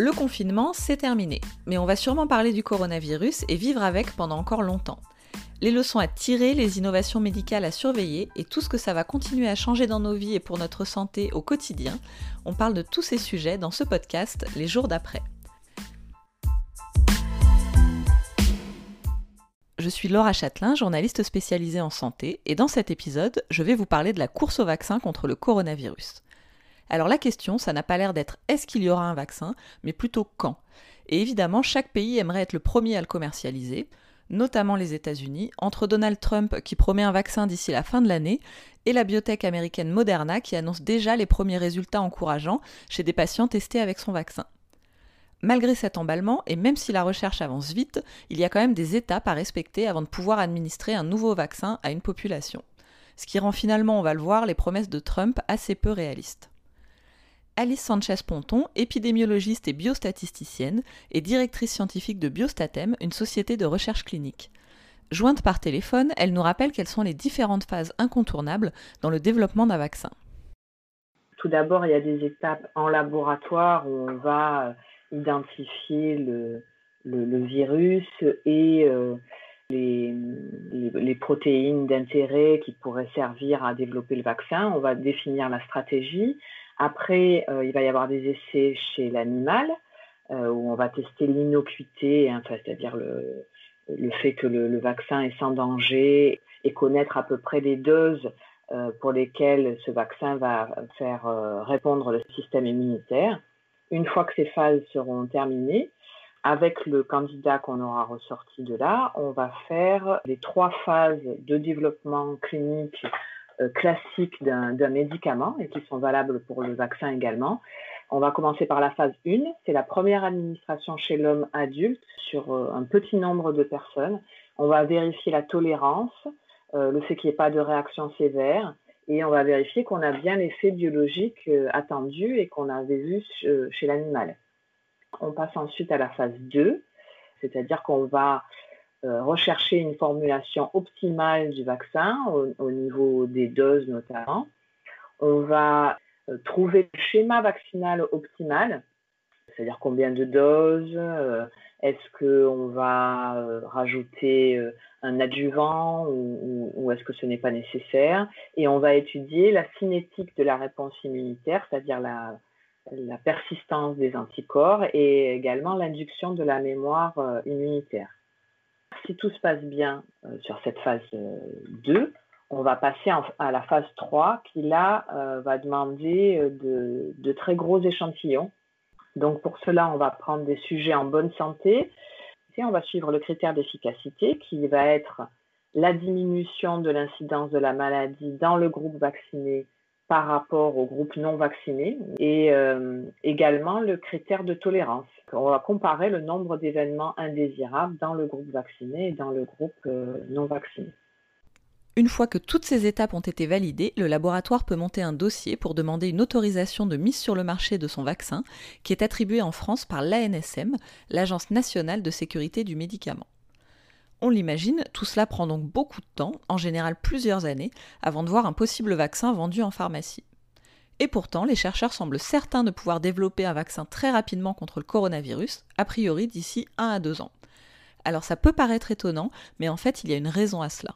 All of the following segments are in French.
le confinement, c'est terminé, mais on va sûrement parler du coronavirus et vivre avec pendant encore longtemps. Les leçons à tirer, les innovations médicales à surveiller et tout ce que ça va continuer à changer dans nos vies et pour notre santé au quotidien, on parle de tous ces sujets dans ce podcast les jours d'après. Je suis Laura Châtelain, journaliste spécialisée en santé, et dans cet épisode, je vais vous parler de la course au vaccin contre le coronavirus. Alors la question, ça n'a pas l'air d'être est-ce qu'il y aura un vaccin, mais plutôt quand. Et évidemment, chaque pays aimerait être le premier à le commercialiser, notamment les États-Unis, entre Donald Trump qui promet un vaccin d'ici la fin de l'année et la biotech américaine Moderna qui annonce déjà les premiers résultats encourageants chez des patients testés avec son vaccin. Malgré cet emballement, et même si la recherche avance vite, il y a quand même des étapes à respecter avant de pouvoir administrer un nouveau vaccin à une population. Ce qui rend finalement, on va le voir, les promesses de Trump assez peu réalistes. Alice Sanchez-Ponton, épidémiologiste et biostatisticienne, et directrice scientifique de Biostatem, une société de recherche clinique. Jointe par téléphone, elle nous rappelle quelles sont les différentes phases incontournables dans le développement d'un vaccin. Tout d'abord, il y a des étapes en laboratoire où on va euh, identifier le, virus et euh, les, les, protéines d'intérêt qui pourraient servir à développer le vaccin. On va définir la stratégie. Après, euh, il va y avoir des essais chez l'animal euh, où on va tester l'innocuité, hein, c'est-à-dire le, fait que le, vaccin est sans danger et connaître à peu près les doses euh, pour lesquelles ce vaccin va faire répondre le système immunitaire. Une fois que ces phases seront terminées, avec le candidat qu'on aura ressorti de là, on va faire les trois phases de développement clinique classiques d'un médicament et qui sont valables pour le vaccin également. On va commencer par la phase 1, c'est la première administration chez l'homme adulte sur euh, un petit nombre de personnes. On va vérifier la tolérance, euh, le fait qu'il n'y ait pas de réaction sévère, et on va vérifier qu'on a bien l'effet biologique attendu et qu'on avait vu chez l'animal. On passe ensuite à la phase 2, c'est-à-dire qu'on va euh, rechercher une formulation optimale du vaccin au, niveau des doses notamment. On va euh, trouver le schéma vaccinal optimal, c'est-à-dire combien de doses, euh, est-ce qu'on va rajouter un adjuvant ou, est-ce que ce n'est pas nécessaire, et on va étudier la cinétique de la réponse immunitaire, c'est-à-dire la persistance des anticorps et également l'induction de la mémoire immunitaire tout se passe bien euh, sur cette phase 2, euh, on va passer à la phase 3 qui là euh, va demander de, très gros échantillons. Donc pour cela, on va prendre des sujets en bonne santé et on va suivre le critère d'efficacité qui va être la diminution de l'incidence de la maladie dans le groupe vacciné par rapport au groupe non vacciné et également le critère de tolérance on va comparer le nombre d'événements indésirables dans le groupe vacciné et dans le groupe euh, non vacciné. Une fois que toutes ces étapes ont été validées, le laboratoire peut monter un dossier pour demander une autorisation de mise sur le marché de son vaccin, qui est attribué en France par l'ANSM, l'Agence nationale de sécurité du médicament. On l'imagine, tout cela prend donc beaucoup de temps, en général plusieurs années, avant de voir un possible vaccin vendu en pharmacie. Et pourtant, les chercheurs semblent certains de pouvoir développer un vaccin très rapidement contre le coronavirus, a priori d'ici 1 à 2 ans. Alors ça peut paraître étonnant, mais en fait il y a une raison à cela.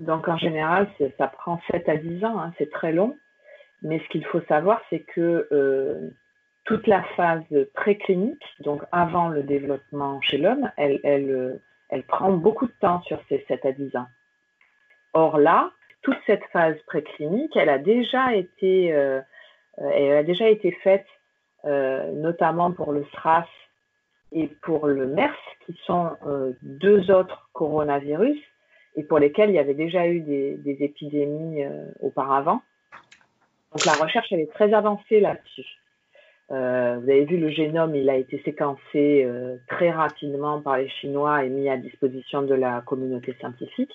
Donc en général, ça prend 7 à 10 ans, hein, c'est très long. Mais ce qu'il faut savoir, c'est que euh, toute la phase préclinique, donc avant le développement chez l'homme, elle, elle, elle prend beaucoup de temps sur ces 7 à 10 ans. Or là, toute cette phase préclinique, elle a déjà été, euh, elle a déjà été faite, euh, notamment pour le SRAS et pour le MERS, qui sont euh, deux autres coronavirus et pour lesquels il y avait déjà eu des, épidémies auparavant. Donc la recherche, elle est très avancée là-dessus. Vous avez vu, le génome, il a été séquencé très rapidement par les Chinois et mis à disposition de la communauté scientifique.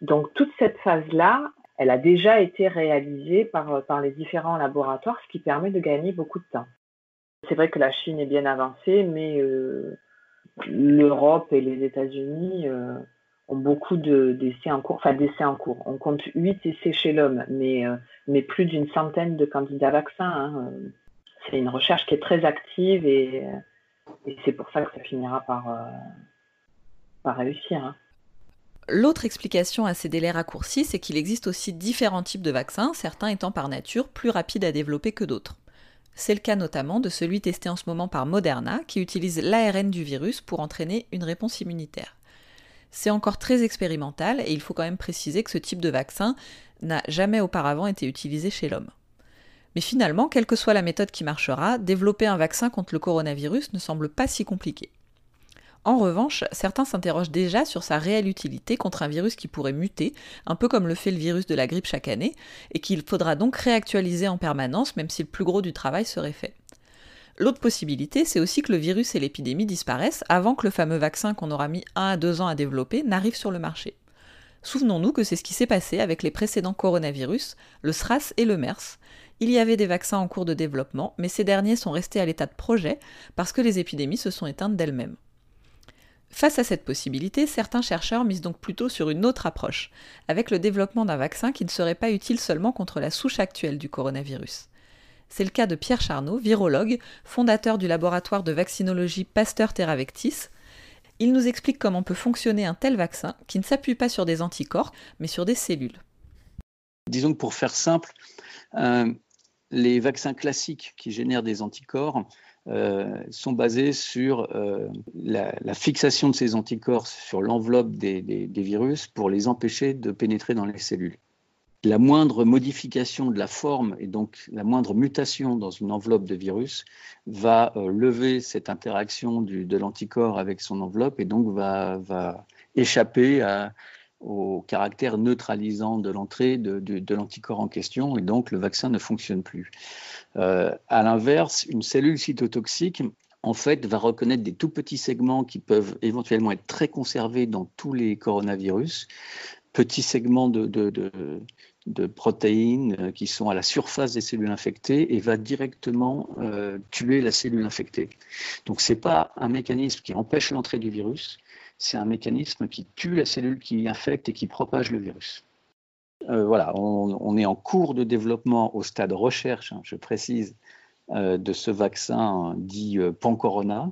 Donc toute cette phase-là, elle a déjà été réalisée par, par les différents laboratoires, ce qui permet de gagner beaucoup de temps. C'est vrai que la Chine est bien avancée, mais euh, l'Europe et les États-Unis euh, ont beaucoup d'essais en cours, enfin d'essais en cours. On compte 8 essais chez l'homme, mais, euh, mais plus d'une centaine de candidats vaccins. Hein. C'est une recherche qui est très active et, c'est pour ça que ça finira par, euh, réussir. Hein. L'autre explication à ces délais raccourcis, c'est qu'il existe aussi différents types de vaccins, certains étant par nature plus rapides à développer que d'autres. C'est le cas notamment de celui testé en ce moment par Moderna, qui utilise l'ARN du virus pour entraîner une réponse immunitaire. C'est encore très expérimental et il faut quand même préciser que ce type de vaccin n'a jamais auparavant été utilisé chez l'homme. Mais finalement, quelle que soit la méthode qui marchera, développer un vaccin contre le coronavirus ne semble pas si compliqué. En revanche, certains s'interrogent déjà sur sa réelle utilité contre un virus qui pourrait muter, un peu comme le fait le virus de la grippe chaque année, et qu'il faudra donc réactualiser en permanence, même si le plus gros du travail serait fait. L'autre possibilité, c'est aussi que le virus et l'épidémie disparaissent avant que le fameux vaccin qu'on aura mis un à deux ans à développer n'arrive sur le marché. Souvenons-nous que c'est ce qui s'est passé avec les précédents coronavirus, le SRAS et le MERS. Il y avait des vaccins en cours de développement, mais ces derniers sont restés à l'état de projet parce que les épidémies se sont éteintes d'elles-mêmes. Face à cette possibilité, certains chercheurs misent donc plutôt sur une autre approche, avec le développement d'un vaccin qui ne serait pas utile seulement contre la souche actuelle du coronavirus. C'est le cas de Pierre Charnot, virologue, fondateur du laboratoire de vaccinologie Pasteur Terravectis. Il nous explique comment peut fonctionner un tel vaccin qui ne s'appuie pas sur des anticorps, mais sur des cellules. Disons que pour faire simple, euh, les vaccins classiques qui génèrent des anticorps euh, sont basés sur euh, la, fixation de ces anticorps sur l'enveloppe des, virus pour les empêcher de pénétrer dans les cellules la moindre modification de la forme et donc la moindre mutation dans une enveloppe de virus va euh, lever cette interaction de l'anticorps avec son enveloppe et donc va, échapper au caractère neutralisant de l'entrée de, l'anticorps en question et donc le vaccin ne fonctionne plus. Euh, à l'inverse, une cellule cytotoxique en fait, va reconnaître des tout petits segments qui peuvent éventuellement être très conservés dans tous les coronavirus, petits segments de, de protéines euh, qui sont à la surface des cellules infectées et va directement euh, tuer la cellule infectée. Donc ce n'est pas un mécanisme qui empêche l'entrée du virus, c'est un mécanisme qui tue la cellule qui infecte et qui propage le virus. Euh, voilà, on, est en cours de développement au stade recherche, hein, je précise, de ce vaccin dit Pancorona,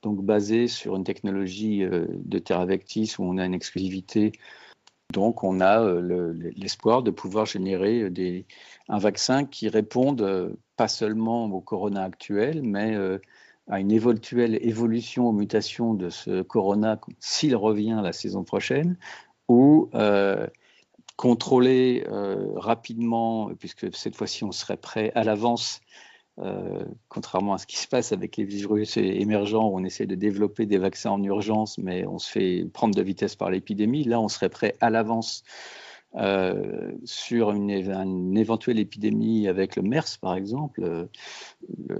donc basé sur une technologie de Terravectis où on a une exclusivité donc, on a euh, l'espoir de pouvoir générer euh, un vaccin qui réponde euh, pas seulement au corona actuel, mais à une éventuelle évolution aux mutations de ce corona s'il revient la saison prochaine, ou contrôler rapidement, puisque cette fois-ci on serait prêt à l'avance euh, contrairement à ce qui se passe avec les virus émergents, où on essaie de développer des vaccins en urgence, mais on se fait prendre de vitesse par l'épidémie. Là, on serait prêt à l'avance euh, sur une, éventuelle épidémie avec le MERS, par exemple, euh,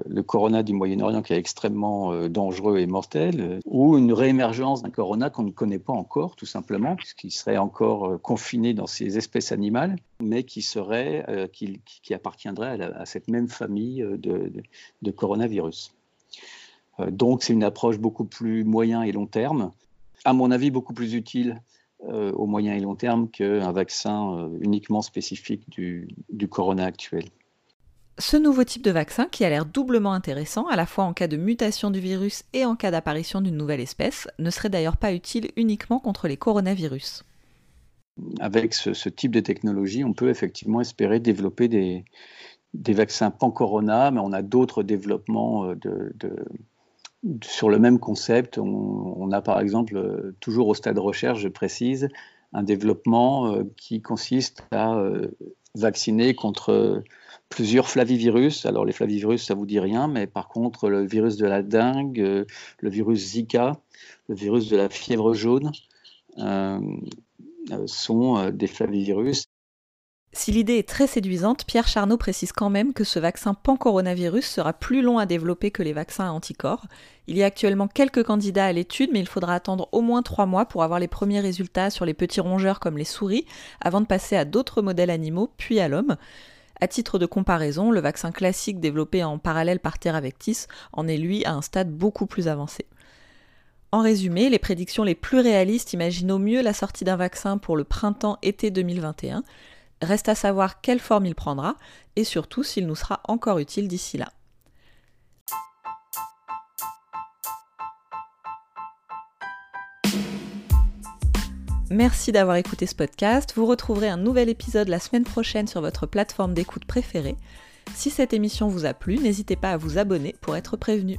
le, corona du Moyen-Orient qui est extrêmement euh, dangereux et mortel, ou une réémergence d'un corona qu'on ne connaît pas encore, tout simplement, puisqu'il serait encore confiné dans ces espèces animales, mais qui serait, qui, appartiendrait à, cette même famille de, de coronavirus. donc, c'est une approche beaucoup plus moyen et long terme, à mon avis, beaucoup plus utile au moyen et long terme qu'un vaccin euh, uniquement spécifique du, corona actuel. Ce nouveau type de vaccin, qui a l'air doublement intéressant, à la fois en cas de mutation du virus et en cas d'apparition d'une nouvelle espèce, ne serait d'ailleurs pas utile uniquement contre les coronavirus. Avec ce, type de technologie, on peut effectivement espérer développer des, vaccins pan-corona, mais on a d'autres développements euh, de, sur le même concept, on, a par exemple, euh, toujours au stade de recherche, je précise, un développement euh, qui consiste à euh, vacciner contre plusieurs flavivirus. Alors les flavivirus, ça vous dit rien, mais par contre le virus de la dengue, le virus Zika, le virus de la fièvre jaune sont des flavivirus si l'idée est très séduisante, Pierre Charnot précise quand même que ce vaccin pan-coronavirus sera plus long à développer que les vaccins à anticorps. Il y a actuellement quelques candidats à l'étude, mais il faudra attendre au moins trois mois pour avoir les premiers résultats sur les petits rongeurs comme les souris, avant de passer à d'autres modèles animaux, puis à l'homme. À titre de comparaison, le vaccin classique développé en parallèle par Terravectis en est lui à un stade beaucoup plus avancé. En résumé, les prédictions les plus réalistes imaginent au mieux la sortie d'un vaccin pour le printemps-été 2021. Reste à savoir quelle forme il prendra et surtout s'il nous sera encore utile d'ici là. Merci d'avoir écouté ce podcast. Vous retrouverez un nouvel épisode la semaine prochaine sur votre plateforme d'écoute préférée. Si cette émission vous a plu, n'hésitez pas à vous abonner pour être prévenu.